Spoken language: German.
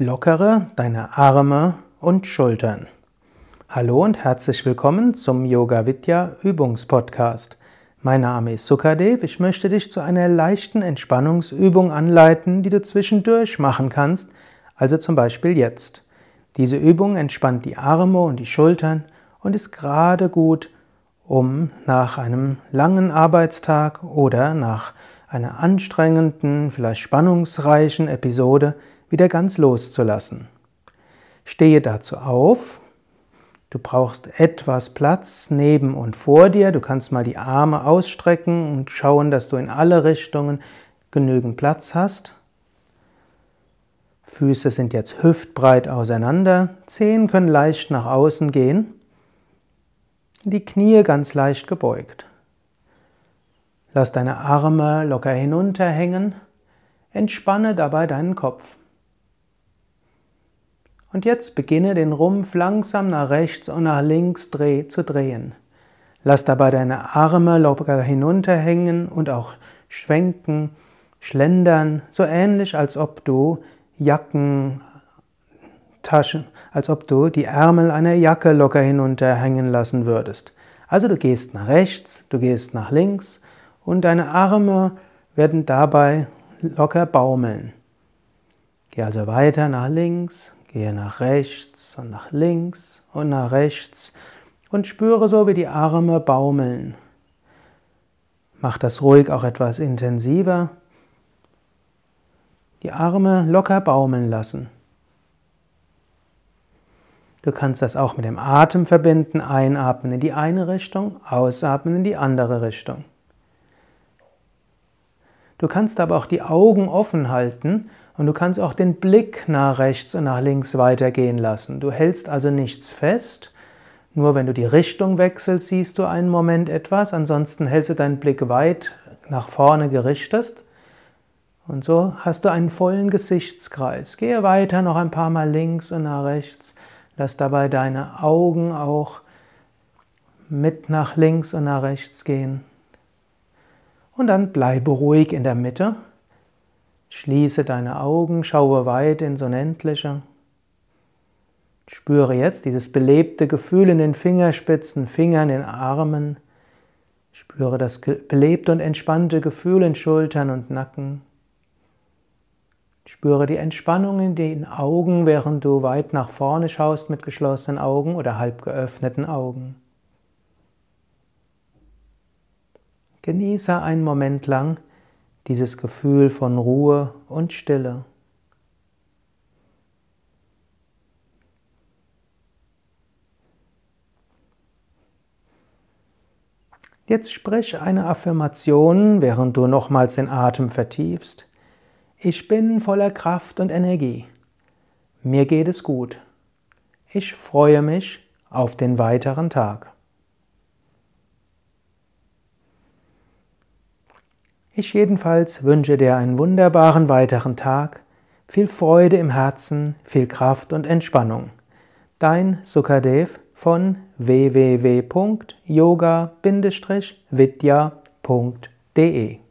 Lockere deine Arme und Schultern. Hallo und herzlich willkommen zum Yoga Vidya Übungspodcast. Mein Name ist Sukadev. Ich möchte dich zu einer leichten Entspannungsübung anleiten, die du zwischendurch machen kannst, also zum Beispiel jetzt. Diese Übung entspannt die Arme und die Schultern und ist gerade gut, um nach einem langen Arbeitstag oder nach einer anstrengenden, vielleicht spannungsreichen Episode wieder ganz loszulassen. Stehe dazu auf, Du brauchst etwas Platz neben und vor dir. Du kannst mal die Arme ausstrecken und schauen, dass du in alle Richtungen genügend Platz hast. Füße sind jetzt hüftbreit auseinander. Zehen können leicht nach außen gehen. Die Knie ganz leicht gebeugt. Lass deine Arme locker hinunterhängen. Entspanne dabei deinen Kopf. Und jetzt beginne den Rumpf langsam nach rechts und nach links zu drehen. Lass dabei deine Arme locker hinunterhängen und auch schwenken, schlendern, so ähnlich als ob du Jacken, Taschen, als ob du die Ärmel einer Jacke locker hinunterhängen lassen würdest. Also du gehst nach rechts, du gehst nach links und deine Arme werden dabei locker baumeln. Geh also weiter nach links, Gehe nach rechts und nach links und nach rechts und spüre so, wie die Arme baumeln. Mach das ruhig auch etwas intensiver. Die Arme locker baumeln lassen. Du kannst das auch mit dem Atem verbinden, einatmen in die eine Richtung, ausatmen in die andere Richtung. Du kannst aber auch die Augen offen halten und du kannst auch den Blick nach rechts und nach links weitergehen lassen. Du hältst also nichts fest. Nur wenn du die Richtung wechselst, siehst du einen Moment etwas. Ansonsten hältst du deinen Blick weit nach vorne gerichtet. Und so hast du einen vollen Gesichtskreis. Gehe weiter noch ein paar Mal links und nach rechts. Lass dabei deine Augen auch mit nach links und nach rechts gehen. Und dann bleibe ruhig in der Mitte Schließe deine Augen, schaue weit ins Unendliche. Spüre jetzt dieses belebte Gefühl in den Fingerspitzen, Fingern, in Armen. Spüre das belebte und entspannte Gefühl in Schultern und Nacken. Spüre die Entspannung in den Augen, während du weit nach vorne schaust mit geschlossenen Augen oder halb geöffneten Augen. Genieße einen Moment lang dieses Gefühl von Ruhe und Stille. Jetzt sprich eine Affirmation, während du nochmals den Atem vertiefst. Ich bin voller Kraft und Energie. Mir geht es gut. Ich freue mich auf den weiteren Tag. Ich jedenfalls wünsche dir einen wunderbaren weiteren Tag, viel Freude im Herzen, viel Kraft und Entspannung. Dein Sukadev von www.yoga-vidya.de